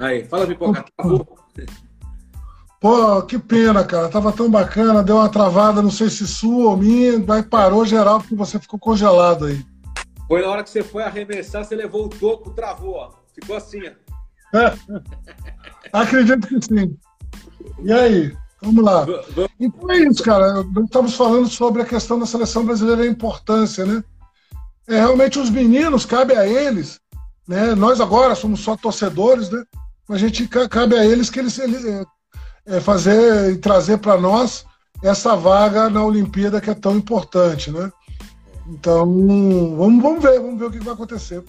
Aí, fala, Pipoca, travou. Pô, que pena, cara. Tava tão bacana, deu uma travada, não sei se sua ou minha, mas parou geral porque você ficou congelado aí. Foi na hora que você foi arremessar, você levou o toco, travou, ó. Ficou assim, ó. Acredito que sim. E aí? Vamos lá. Então é isso, cara. Estamos falando sobre a questão da seleção brasileira e a importância, né? É, realmente os meninos, cabe a eles, né? Nós agora somos só torcedores, né? A gente cabe a eles que eles, eles é, é, fazer e trazer para nós essa vaga na Olimpíada que é tão importante, né? Então, vamos, vamos ver, vamos ver o que vai acontecer.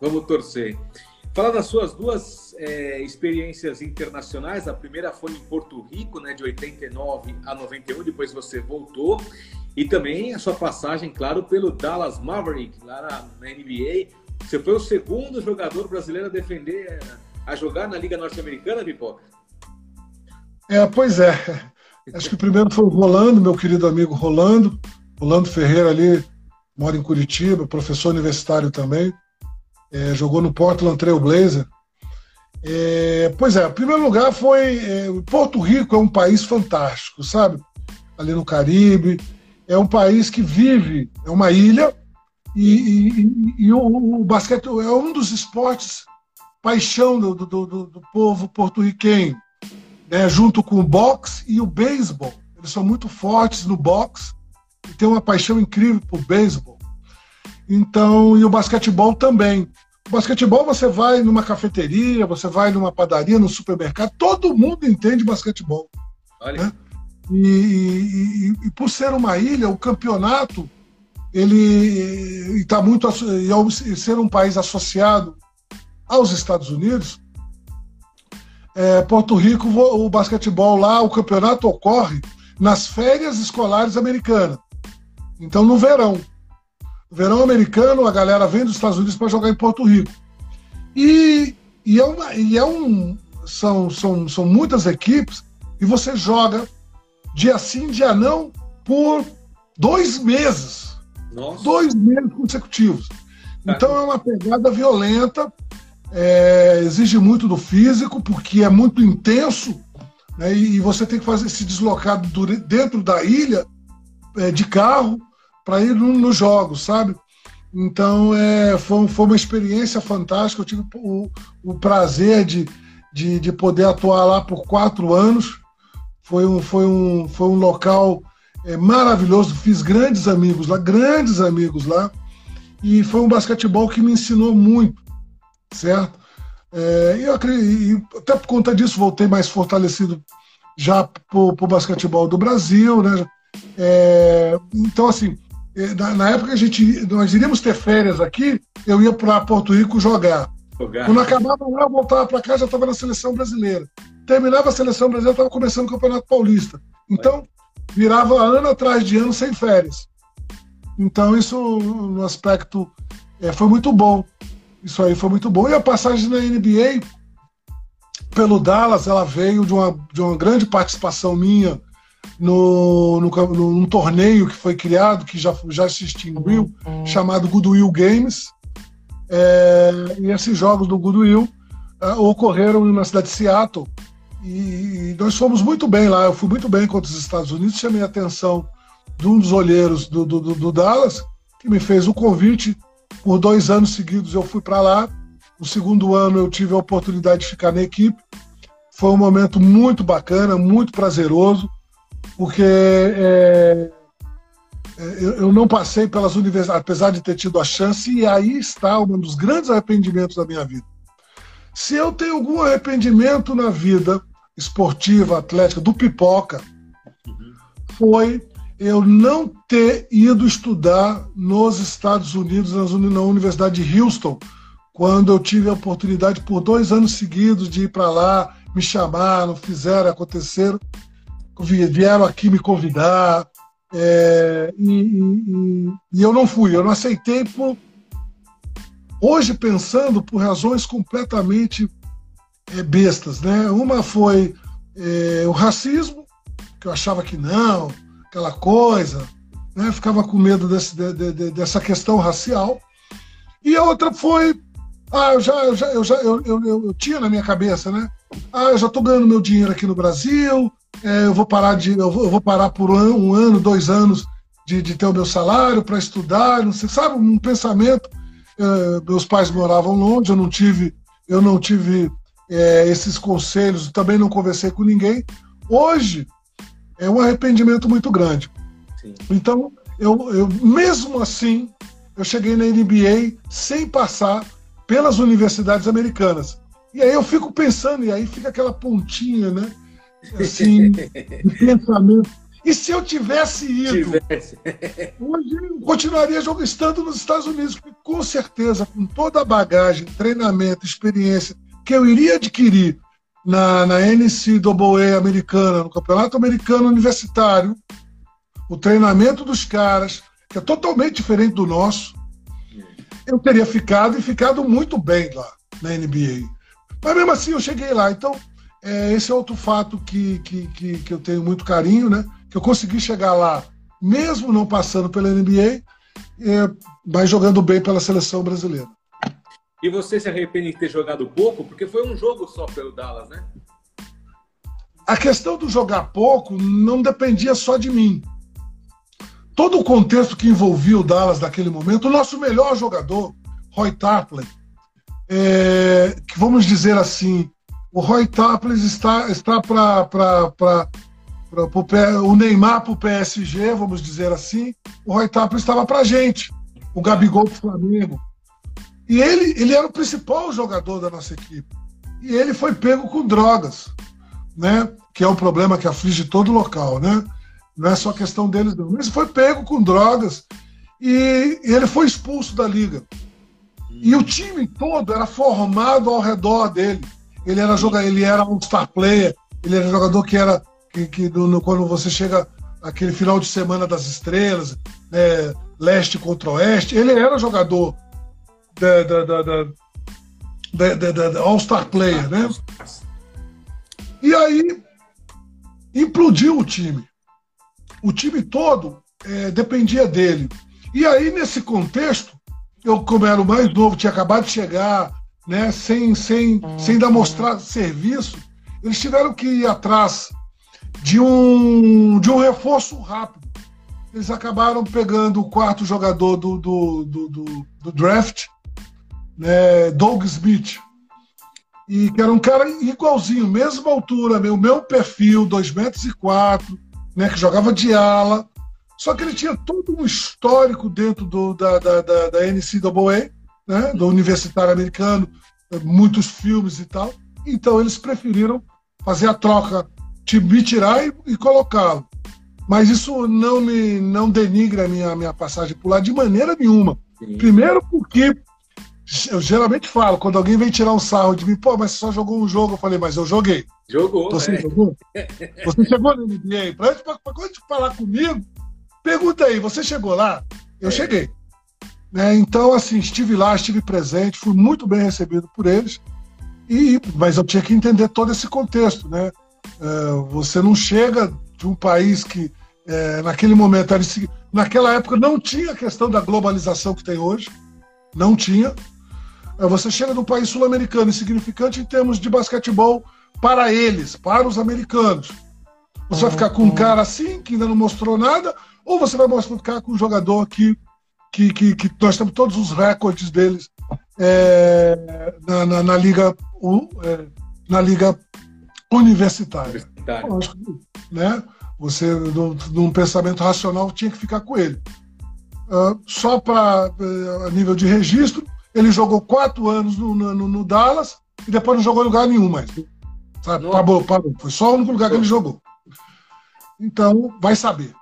Vamos torcer. Fala das suas duas é, experiências internacionais. A primeira foi em Porto Rico, né, de 89 a 91, depois você voltou. E também a sua passagem, claro, pelo Dallas Maverick, lá na NBA. Você foi o segundo jogador brasileiro a defender, a jogar na Liga Norte-Americana, Pipoca? É, pois é. Acho que o primeiro foi o Rolando, meu querido amigo Rolando. Rolando Ferreira ali, mora em Curitiba, professor universitário também. É, jogou no Portland Trail Blazer. É, pois é, o primeiro lugar foi. É, Porto Rico é um país fantástico, sabe? Ali no Caribe. É um país que vive, é uma ilha, e, e, e o, o, basquete é um dos esportes paixão do, do, do, do povo porto-riquenho né, junto com o boxe e o beisebol. Eles são muito fortes no boxe e têm uma paixão incrível por beisebol. Então, e o basquetebol também. O basquetebol você vai numa cafeteria, você vai numa padaria, no supermercado, todo mundo entende basquetebol. Né? E, e, e, por ser uma ilha, o campeonato ele está muito e ao ser um país associado aos Estados Unidos, é, Porto Rico, o basquetebol lá, o campeonato ocorre nas férias escolares americanas. Então, no verão. Verão americano, a galera vem dos Estados Unidos para jogar em Porto Rico. E, e, é, uma, e é um. São, são, são muitas equipes e você joga dia sim, dia não, por dois meses. Nossa. Dois meses consecutivos. Então é uma pegada violenta é, exige muito do físico, porque é muito intenso, né, e você tem que fazer se deslocar dentro da ilha é, de carro para ir nos no jogos, sabe? Então é, foi, foi uma experiência fantástica. Eu tive o, o prazer de, de, de, poder atuar lá por quatro anos. Foi um, foi um, foi um local é, maravilhoso. Fiz grandes amigos lá, grandes amigos lá. E foi um basquetebol que me ensinou muito certo? É, eu acredito, até por conta disso voltei mais fortalecido já para o basquetebol do Brasil, né? É, então, assim, é, na, na, época a gente, nós iríamos ter férias aqui, eu ia para Porto Rico jogar. jogar. Quando acabava lá, eu voltava para cá, já estava na seleção brasileira. Terminava a seleção brasileira, estava começando o Campeonato Paulista. Então, virava ano atrás de ano sem férias. Então, isso no aspecto é, foi muito bom. Isso aí foi muito bom. E a passagem na NBA pelo Dallas, ela veio de uma, de uma grande participação minha no, no, no, num torneio que foi criado, que já, já se extinguiu, uhum. chamado Goodwill Games. É, e esses jogos do Goodwill é, ocorreram na cidade de Seattle. E, e nós fomos muito bem lá. Eu fui muito bem contra os Estados Unidos. Chamei a atenção de um dos olheiros do, do, do Dallas, que me fez o convite por dois anos seguidos eu fui para lá. No segundo ano eu tive a oportunidade de ficar na equipe. Foi um momento muito bacana, muito prazeroso, porque é, é eu não passei pelas universidades, apesar de ter tido a chance, e aí está um dos grandes arrependimentos da minha vida. Se eu tenho algum arrependimento na vida esportiva, atlética, do pipoca, foi eu não ter ido estudar nos Estados Unidos, na Universidade de Houston, quando eu tive a oportunidade por dois anos seguidos de ir para lá, me chamaram, fizeram, aconteceram, vieram aqui me convidar, é, e, e, e, eu não fui, eu não aceitei por. Hoje, pensando por razões completamente é, bestas. Né? Uma foi é, o racismo, que eu achava que não, aquela coisa, né? ficava com medo desse, de, de, dessa questão racial. E a outra foi Ah, eu já, eu já, eu já eu, eu, eu, tinha na minha cabeça, né? Ah, eu já estou ganhando meu dinheiro aqui no Brasil, é, eu vou parar de, eu vou, eu vou parar por um, um, ano, dois anos de, de ter o meu salário para estudar, não sei, sabe, um pensamento. É, meus pais moravam longe, eu não tive, eu não tive é, esses conselhos, também não conversei com ninguém. Hoje é um arrependimento muito grande. Sim. Então, eu, eu mesmo assim, eu cheguei na NBA sem passar pelas universidades americanas. E aí eu fico pensando, e aí fica aquela pontinha, né? Assim, de pensamento. E se eu tivesse ido, tivesse. hoje eu continuaria jogando, estando nos Estados Unidos, porque com certeza, com toda a bagagem, treinamento, experiência que eu iria adquirir na, na NCAA americana, no Campeonato Americano Universitário, o treinamento dos caras, que é totalmente diferente do nosso, eu teria ficado e ficado muito bem lá na NBA. Mas mesmo assim eu cheguei lá. Então, é, esse é outro fato que, que, que, que, eu tenho muito carinho, né? Que eu consegui chegar lá, mesmo não passando pela NBA, é, mas jogando bem pela seleção brasileira. E você se arrepende de ter jogado pouco? Porque foi um jogo só pelo Dallas, né? A questão do jogar pouco não dependia só de mim todo o contexto que envolvia o Dallas naquele momento, o nosso melhor jogador, Roy Tarpley, é, que vamos dizer assim, o Roy Tarpley está, está para o Neymar para o PSG, vamos dizer assim, o Roy Tarpley estava para gente, o Gabigol para o Flamengo. E ele, ele era o principal jogador da nossa equipe. E ele foi pego com drogas, né? que é um problema que aflige todo local. Né? Não é só questão deles, não. Mas foi pego com drogas e ele foi expulso da liga. E o time todo era formado ao redor dele. Ele era jogador, ele era um star player, ele era jogador que era que, que no, quando você chega aquele final de semana das estrelas, né, leste contra oeste, ele era jogador da, da, da, da, da All-Star Player, né? E aí implodiu o time o time todo é, dependia dele. E aí, nesse contexto, eu, como era o mais novo, tinha acabado de chegar, né, sem, sem, sem dar mostrar serviço, eles tiveram que ir atrás de um, de um reforço rápido. Eles acabaram pegando o quarto jogador do, do, do, do, do draft, né, Doug Smith, e que era um cara igualzinho, mesma altura, meu, meu perfil, 2 metros e quatro, né, que jogava de ala, só que ele tinha todo um histórico dentro do, da, da, da, da NCAA, né, do universitário americano, muitos filmes e tal. Então eles preferiram fazer a troca, de me tirar e, e colocá-lo. Mas isso não me não denigra a minha, minha passagem por lá de maneira nenhuma. Sim. Primeiro porque eu geralmente falo, quando alguém vem tirar um sarro de mim, pô, mas você só jogou um jogo, eu falei, mas eu joguei. Jogou, Você é. jogou? Você chegou no NBA? Pra, pra, pra, quando falar comigo, pergunta aí, você chegou lá? Eu é. cheguei. Né? Então, assim, estive lá, estive presente, fui muito bem recebido por eles, e, mas eu tinha que entender todo esse contexto, né? É, você não chega de um país que é, naquele momento, naquela época não tinha a questão da globalização que tem hoje, não tinha. É, você chega num país sul-americano insignificante em termos de basquetebol para eles, para os americanos. Você vai ficar com um cara assim, que ainda não mostrou nada, ou você vai ficar com um jogador que, que, que, que nós temos todos os recordes deles é, na, na, na, liga, é, na liga universitária. Lógico, né? Você, num pensamento racional, tinha que ficar com ele. Uh, só para uh, a nível de registro, ele jogou quatro anos no, no, no, Dallas e depois não jogou em lugar nenhum mais. Sabe? Parou, parou. Foi só o único lugar que ele jogou. Então, vai saber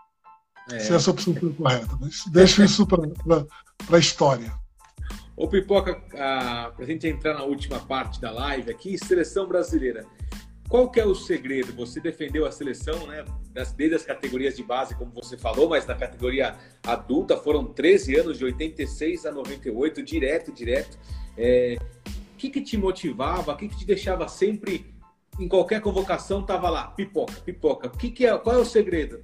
é. se essa opção foi correta. Mas deixa isso para a história. Ô Pipoca, para a gente entrar na última parte da live aqui, seleção brasileira. Qual que é o segredo? Você defendeu a seleção, né? Desde as categorias de base, como você falou, mas na categoria adulta foram 13 anos, de 86 a 98, direto, direto. É... O que, que te motivava? O que, que te deixava sempre, em qualquer convocação, tava lá, pipoca, pipoca. O que, que é, qual é o segredo?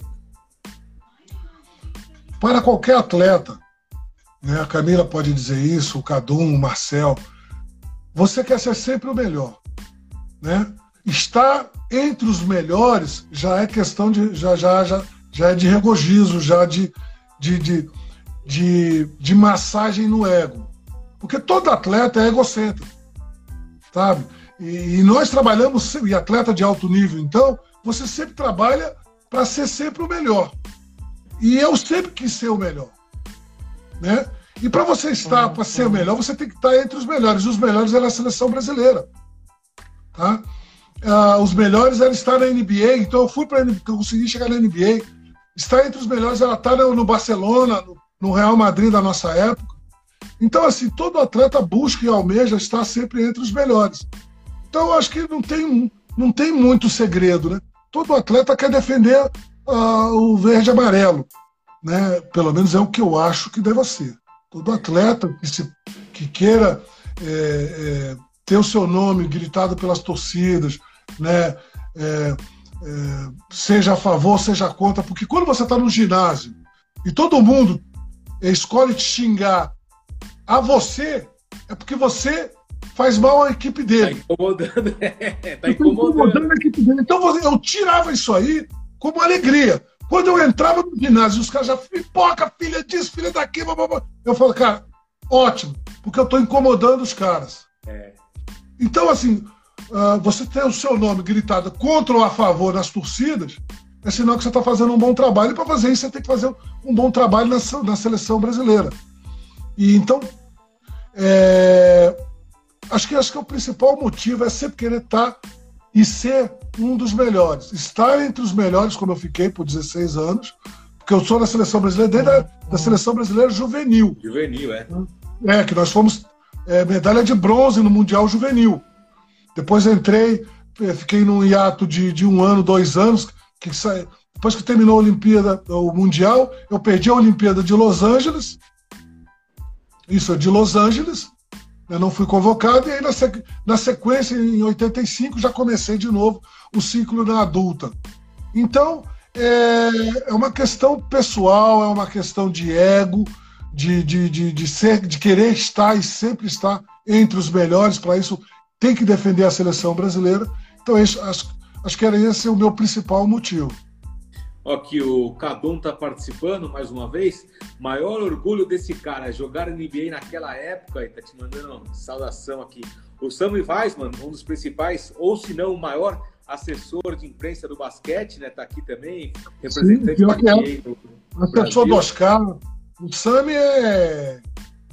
Para qualquer atleta, né? a Camila pode dizer isso, o Cadum, o Marcel, você quer ser sempre o melhor. Né? Estar entre os melhores já é questão de. já, já, já, já é de regozijo, já de, de, de, de, de massagem no ego. Porque todo atleta é egocêntrico. Sabe? E, e nós trabalhamos, e atleta de alto nível, então, você sempre trabalha para ser sempre o melhor. E eu sempre quis ser o melhor. Né? E para você estar, para ser o melhor, você tem que estar entre os melhores. E os melhores é a seleção brasileira. Tá? Ah, os melhores era estar na NBA, então eu fui para eu consegui chegar na NBA. Estar entre os melhores era estar no Barcelona, no, Real Madrid da nossa época. Então, assim, todo atleta busca e almeja estar sempre entre os melhores. Então, eu acho que não tem, não tem muito segredo, né? Todo atleta quer defender uh, o verde e amarelo, né? Pelo menos é o que eu acho que deve ser. Todo atleta que, se, que queira é, é, ter o seu nome gritado pelas torcidas, né? É, é seja a favor, seja contra, porque quando você está no ginásio e todo mundo escolhe te xingar a você, é porque você faz mal à equipe dele. Tá incomodando, é, tá incomodando. incomodando a equipe dele. Então eu tirava isso aí como alegria. Quando eu entrava no ginásio, os caras já, pipoca, filha disso, filha daqui, blá, blá, blá. eu falo, cara, ótimo, porque eu estou incomodando os caras. É. Então, assim, uh, você ter o seu nome gritado contra ou a favor nas torcidas, é sinal que você está fazendo um bom trabalho. E para fazer isso, você tem que fazer um bom trabalho na, na seleção brasileira. E então, é, acho, que, acho que o principal motivo é sempre querer estar tá e ser um dos melhores. Estar entre os melhores, como eu fiquei por 16 anos, porque eu sou da seleção brasileira, desde a da seleção brasileira juvenil. Juvenil, é. É, que nós fomos é, medalha de bronze no Mundial Juvenil. Depois entrei, é, fiquei num hiato de, de um ano, dois anos, que depois que terminou a Olimpíada, o Mundial, eu perdi a Olimpíada de Los Angeles isso, de Los Angeles. Eu não fui convocado, e aí na, sequência, em 85, já comecei de novo o ciclo na adulta. Então, é, é uma questão pessoal, é uma questão de ego, de, de, de, de, ser, de querer estar e sempre estar entre os melhores. Para isso, tem que defender a seleção brasileira. Então, acho, acho que era esse o meu principal motivo. Aqui o Cadon tá participando mais uma vez. Maior orgulho desse cara, jogar NBA naquela época, e tá te mandando uma saudação aqui. O Sammy Weisman, um dos principais, ou se não o maior assessor de imprensa do basquete, né? Tá aqui também, representante Sim, do NBA. É. Assessor do Oscar. O Sammy é,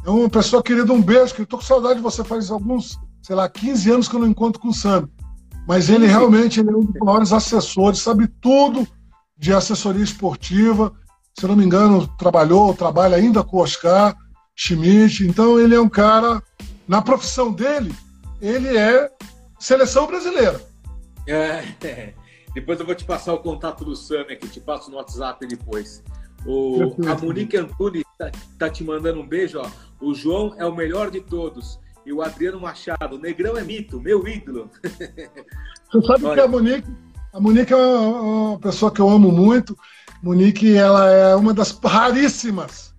é uma pessoa querida, um beijo, que eu tô com saudade de você faz alguns, sei lá, 15 anos que eu não encontro com o Sammy. Mas ele realmente ele é um dos maiores assessores, sabe tudo de assessoria esportiva. Se não me engano, trabalhou, trabalha ainda com o Oscar Schmidt. Então, ele é um cara, na profissão dele, ele é seleção brasileira. É, é. Depois eu vou te passar o contato do Sami aqui, te passo no WhatsApp depois. O, a Monique Antunes tá, tá, te mandando um beijo. Ó. O João é o melhor de todos. E o Adriano Machado, o Negrão é mito, meu ídolo. Você sabe Olha, que a Monique, a Monique é uma pessoa que eu amo muito. Monique, ela é uma das raríssimas,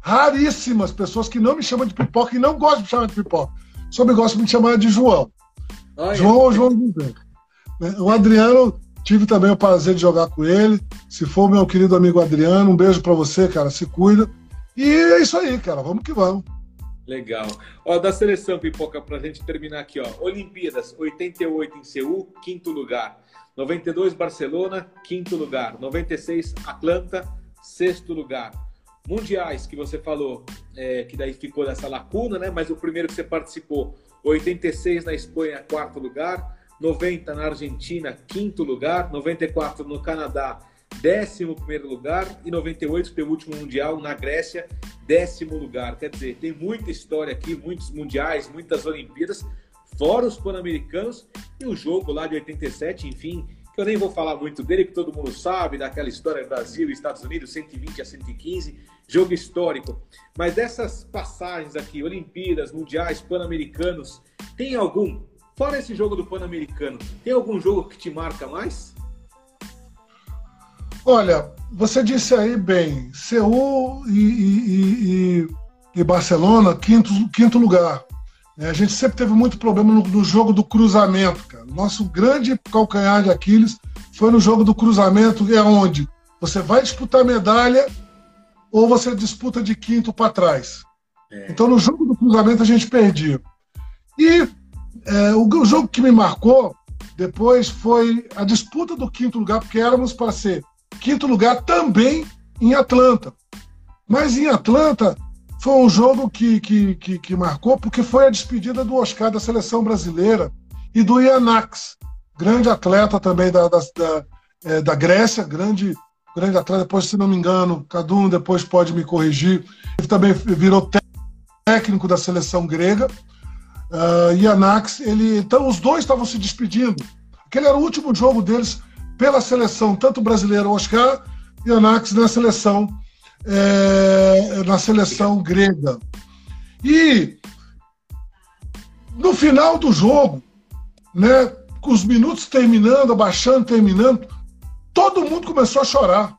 raríssimas pessoas que não me chamam de pipoca e não gostam de me chamar de pipoca. Só me gostam de me chamar de João. Olha. João ou João José. O Adriano, tive também o prazer de jogar com ele. Se for meu querido amigo Adriano, um beijo para você, cara. Se cuida. E é isso aí, cara. Vamos que vamos. Legal. Ó, da seleção, Pipoca, para gente terminar aqui, ó. Olimpíadas, 88 em Seul, quinto lugar. 92 Barcelona, quinto lugar. 96 Atlanta, sexto lugar. Mundiais que você falou, é, que daí ficou nessa lacuna, né? Mas o primeiro que você participou, 86 na Espanha, quarto lugar. 90 na Argentina, quinto lugar. 94 no Canadá, décimo primeiro lugar. E 98, teu último Mundial, na Grécia, décimo lugar. Quer dizer, tem muita história aqui, muitos mundiais, muitas Olimpíadas fora os Pan-Americanos e o jogo lá de 87, enfim, que eu nem vou falar muito dele, que todo mundo sabe, daquela história Brasil e Estados Unidos, 120 a 115, jogo histórico. Mas dessas passagens aqui, Olimpíadas, Mundiais, Pan-Americanos, tem algum, fora esse jogo do Pan-Americano, tem algum jogo que te marca mais? Olha, você disse aí bem, Seul e, e, e, e Barcelona, quinto, quinto lugar. É, a gente sempre teve muito problema no, no, jogo do cruzamento, cara. Nosso grande calcanhar de Aquiles foi no jogo do cruzamento, é onde você vai disputar medalha ou você disputa de quinto para trás. É. Então, no jogo do cruzamento, a gente perdia. E é, o, o jogo que me marcou depois foi a disputa do quinto lugar, porque éramos para ser quinto lugar também em Atlanta. Mas em Atlanta foi um jogo que, que, que, que, marcou, porque foi a despedida do Oscar da seleção brasileira e do Ianax, grande atleta também da, da, da, é, da Grécia, grande, grande atleta, depois, se não me engano, Cadum depois pode me corrigir. Ele também virou técnico da seleção grega. Uh, Ianax, ele, então os dois estavam se despedindo. Aquele era o último jogo deles pela seleção, tanto brasileira, Oscar, e Ianax na seleção é, na seleção grega. E no final do jogo, né, com os minutos terminando, abaixando, terminando, todo mundo começou a chorar.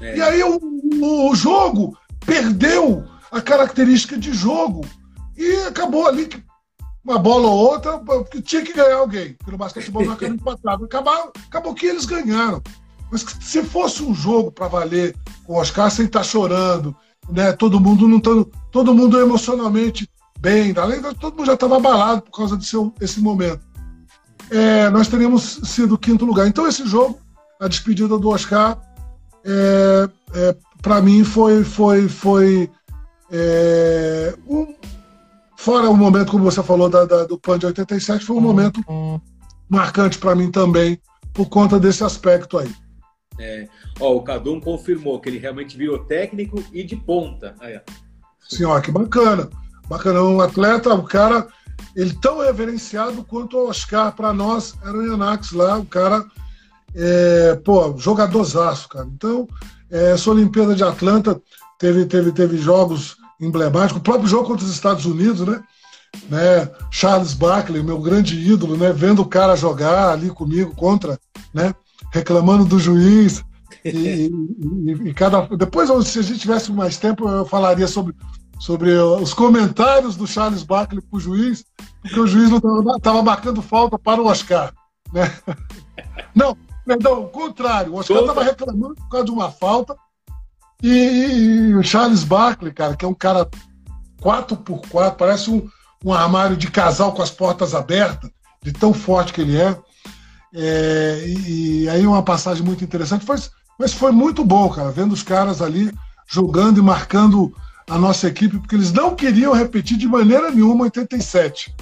É. E aí o, o, jogo perdeu a característica de jogo e acabou ali uma bola ou outra, porque tinha que ganhar alguém, porque no basquetebol não acaba empatado. Acabou, acabou que eles ganharam. Mas se fosse um jogo para valer com o Oscar sem estar tá chorando, né? Todo mundo não tá, todo mundo emocionalmente bem, além de todo mundo já estava abalado por causa desse esse momento. É, nós teríamos sido quinto lugar. Então esse jogo, a despedida do Oscar, é, é, para mim foi foi foi é, um, fora o momento como você falou da, da, do PAN de 87 foi um momento marcante para mim também por conta desse aspecto aí. É, ó, o Cadum confirmou que ele realmente virou técnico e de ponta. Aí, Sim, ó, que bacana. Bacana. Um atleta, o cara, ele tão reverenciado quanto o Oscar para nós era o Yanax lá, o cara, é, pô, jogadorzaço, cara. Então, é, essa Olimpíada de Atlanta teve, teve, teve jogos emblemáticos, o próprio jogo contra os Estados Unidos, né? né? Charles Barkley, meu grande ídolo, né? Vendo o cara jogar ali comigo contra, né? reclamando do juiz. E, e, e, cada depois se a gente tivesse mais tempo eu falaria sobre sobre os comentários do Charles Barkley para o juiz porque o juiz não estava marcando falta para o Oscar né? não perdão o contrário o Oscar estava reclamando por causa de uma falta e, e, o Charles Barkley cara que é um cara 4 por 4 parece um, um armário de casal com as portas abertas de tão forte que ele é é, e, e, aí uma passagem muito interessante, foi, mas foi muito bom, cara, vendo os caras ali jogando e marcando a nossa equipe, porque eles não queriam repetir de maneira nenhuma 87.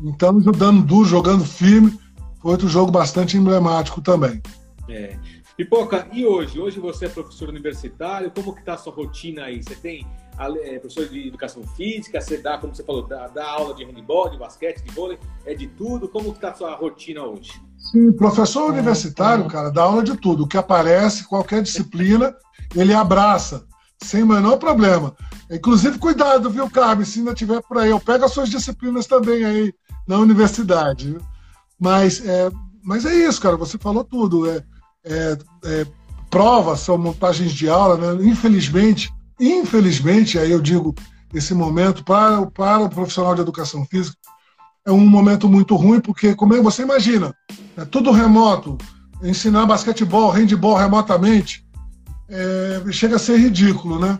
Então, dando duro, jogando firme, foi outro jogo bastante emblemático também. É. Pipoca, e hoje? Hoje você é professor universitário, como que está a sua rotina aí? Você tem é, professor de educação física, você dá, como você falou, dá, dá aula de handebol, de basquete, de vôlei, é de tudo? Como que está a sua rotina hoje? Sim, professor universitário, cara, dá aula de tudo. O que aparece, qualquer disciplina, ele abraça, sem o menor problema. Inclusive, cuidado, viu, Carmen, se ainda tiver por aí. Eu pego as suas disciplinas também aí na universidade. Mas é, mas é isso, cara, você falou tudo. É, é, é, provas são montagens de aula, né? Infelizmente, infelizmente, aí eu digo, esse momento para, para o profissional de educação física, é um momento muito ruim, porque como é, você imagina, é tudo remoto, ensinar basquetebol, handball remotamente, é, chega a ser ridículo, né?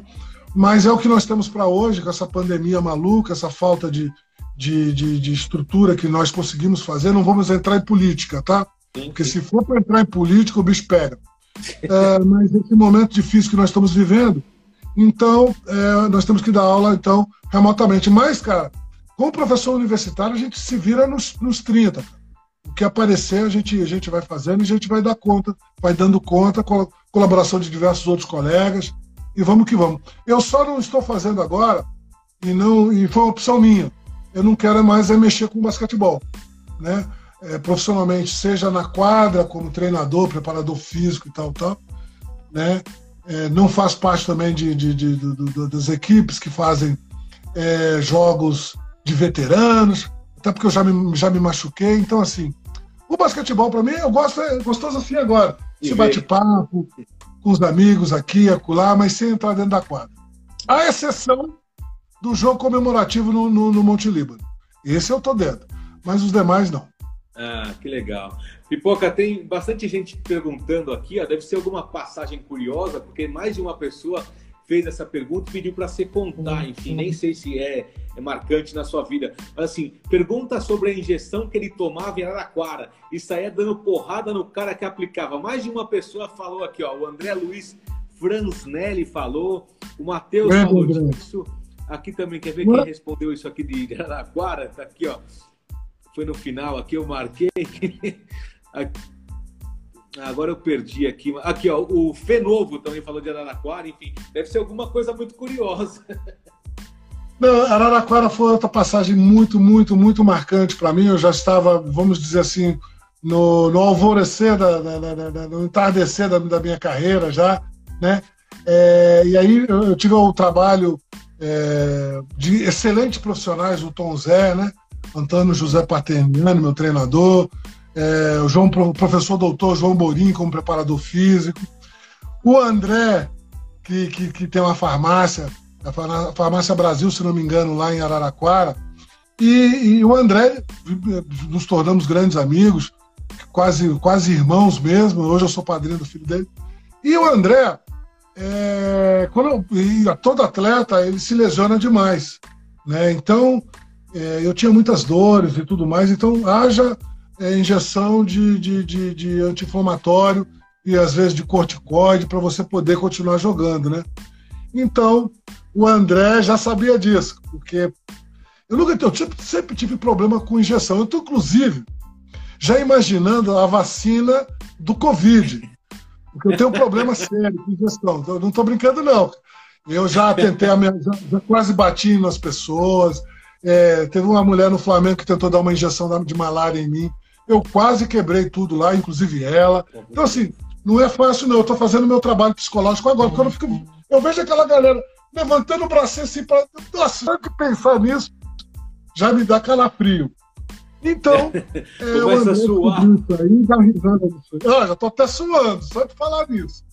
Mas é o que nós temos para hoje, com essa pandemia maluca, essa falta de, de, de, de, estrutura que nós conseguimos fazer. Não vamos entrar em política, tá? Porque se for para entrar em política, o bicho pega. É, mas esse momento difícil que nós estamos vivendo, então é, nós temos que dar aula então remotamente. Mas, cara, como professor universitário, a gente se vira nos, nos 30. O que aparecer, a gente, a gente vai fazendo e a gente vai dar conta, vai dando conta, com a colaboração de diversos outros colegas, e vamos que vamos. Eu só não estou fazendo agora, e não e foi uma opção minha. Eu não quero mais é mexer com basquetebol, né? É, profissionalmente, seja na quadra, como treinador, preparador físico e tal, tal, né? É, não faz parte também de, de, de, de das equipes que fazem é, jogos de veteranos, até porque eu já me, já me machuquei. Então, assim, o basquetebol, para mim, eu gosto, é gostoso assim agora. Se bate-papo com os amigos aqui, acolá, mas sem entrar dentro da quadra. A exceção do jogo comemorativo no, no, no Monte Líbano. Esse eu tô dentro. Mas os demais não. Ah, que legal. Pipoca, tem bastante gente perguntando aqui, ó, deve ser alguma passagem curiosa, porque mais de uma pessoa fez essa pergunta e pediu para você contar, enfim, nem sei se é, é, marcante na sua vida. Mas assim, pergunta sobre a injeção que ele tomava em Araraquara e saía dando porrada no cara que aplicava. Mais de uma pessoa falou aqui, ó, o André Luiz Franznelli falou, o Matheus é, falou disso. Aqui também, quer ver quem respondeu isso aqui de Araraquara? Tá aqui, ó. Foi no final, aqui eu marquei. Agora eu perdi aqui. Aqui, ó, o Fê Novo também falou de Araraquara, enfim, deve ser alguma coisa muito curiosa. Não, Araraquara foi outra passagem muito, muito, muito marcante para mim. Eu já estava, vamos dizer assim, no, no alvorecer, da, da, da, no entardecer da, da, minha carreira já, né? É, e aí eu, tive o trabalho é, de excelentes profissionais, o Tom Zé, né? Antônio José Paterniano, meu treinador, é, o, João, o professor doutor João Borim como preparador físico, o André, que, que, que tem uma farmácia, a Farmácia Brasil, se não me engano, lá em Araraquara, e, e o André, nos tornamos grandes amigos, quase, quase irmãos mesmo, hoje eu sou padrinho do filho dele, e o André, é, quando todo atleta, ele se lesiona demais, né? Então, é, eu tinha muitas dores e tudo mais, então haja é, injeção de, de, de, de anti-inflamatório e às vezes de corticoide para você poder continuar jogando, né? Então, o André já sabia disso, porque eu nunca eu sempre tive problema com injeção. Eu inclusive, já imaginando a vacina do Covid, porque eu tenho um problema sério com injeção. Eu não estou brincando, não. Eu já tentei, já, já quase bati nas pessoas, é, teve uma mulher no Flamengo que tentou dar uma injeção de malária em mim. Eu quase quebrei tudo lá, inclusive ela. Então, assim, não é fácil, não. Eu estou fazendo meu trabalho psicológico agora, porque eu, não fico, eu vejo aquela galera levantando o braço assim para. Nossa, só que pensar nisso já me dá calafrio. Então, é, eu a suar. Isso aí, dá risada disso. Ah, já estou até suando, só de falar nisso.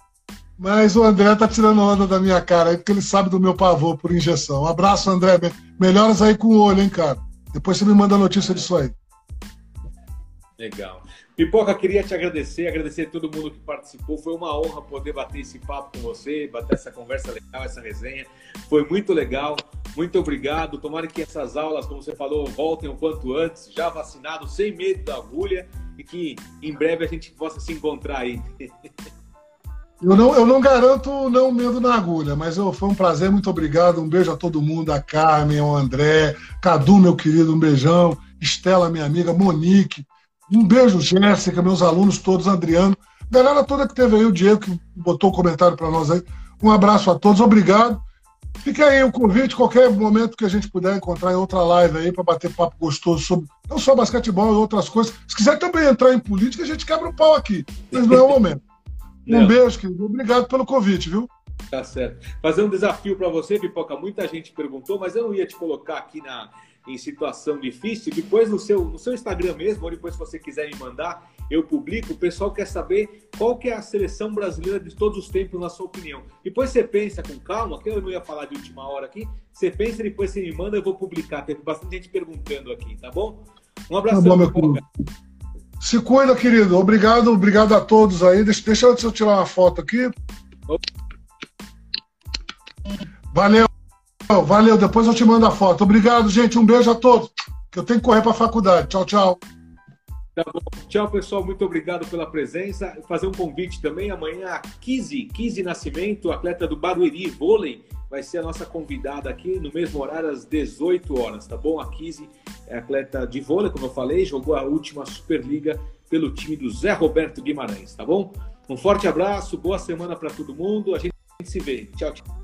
Mas o André tá tirando onda da minha cara aí, porque ele sabe do meu pavor por injeção. Um abraço, André. Melhoras aí com o olho, hein, cara. Depois você me manda notícia disso aí. Legal. Pipoca, queria te agradecer, agradecer a todo mundo que participou. Foi uma honra poder bater esse papo com você, bater essa conversa legal, essa resenha. Foi muito legal. Muito obrigado. Tomara que essas aulas, como você falou, voltem o quanto antes, já vacinado, sem medo da agulha, e que em breve a gente possa se encontrar aí. Eu não, eu não garanto não medo na agulha, mas eu, foi um prazer, muito obrigado. Um beijo a todo mundo, a Carmen, ao André, Cadu, meu querido, um beijão, Estela, minha amiga, Monique, um beijo, Jéssica, meus alunos todos, Adriano, galera toda que teve aí, o Diego que botou o um comentário para nós aí. Um abraço a todos, obrigado. Fica aí o convite, qualquer momento que a gente puder encontrar em outra live aí para bater papo gostoso sobre não só basquetebol e outras coisas. Se quiser também entrar em política, a gente quebra o pau aqui, mas não é o momento. Um beijo, querido. Obrigado pelo convite, viu? Tá certo. Fazer um desafio para você, Pipoca. Muita gente perguntou, mas eu não ia te colocar aqui na, em situação difícil. Depois no seu, no seu Instagram mesmo, ou depois se você quiser me mandar, eu publico. O pessoal quer saber qual que é a seleção brasileira de todos os tempos, na sua opinião. Depois você pensa com calma, que eu não ia falar de última hora aqui. Você pensa e depois você me manda, eu vou publicar. Tem bastante gente perguntando aqui, tá bom? Um abraço, tá bom, Pipoca. Se cuida, querido. Obrigado, obrigado a todos aí. Deixa, deixa eu tirar uma foto aqui. Valeu, valeu. Depois eu te mando a foto. Obrigado, gente. Um beijo a todos. Que eu tenho que correr para a faculdade. Tchau, tchau. Tá tchau, pessoal. Muito obrigado pela presença. Fazer um convite também. Amanhã, a Kizzy, Kizzy Nascimento, atleta do Barueri Vôlei, vai ser a nossa convidada aqui no mesmo horário, às 18 horas, tá bom? A Kizzy é atleta de vôlei, como eu falei, jogou a última Superliga pelo time do Zé Roberto Guimarães, tá bom? Um forte abraço, boa semana para todo mundo. A gente se vê. Tchau, tchau.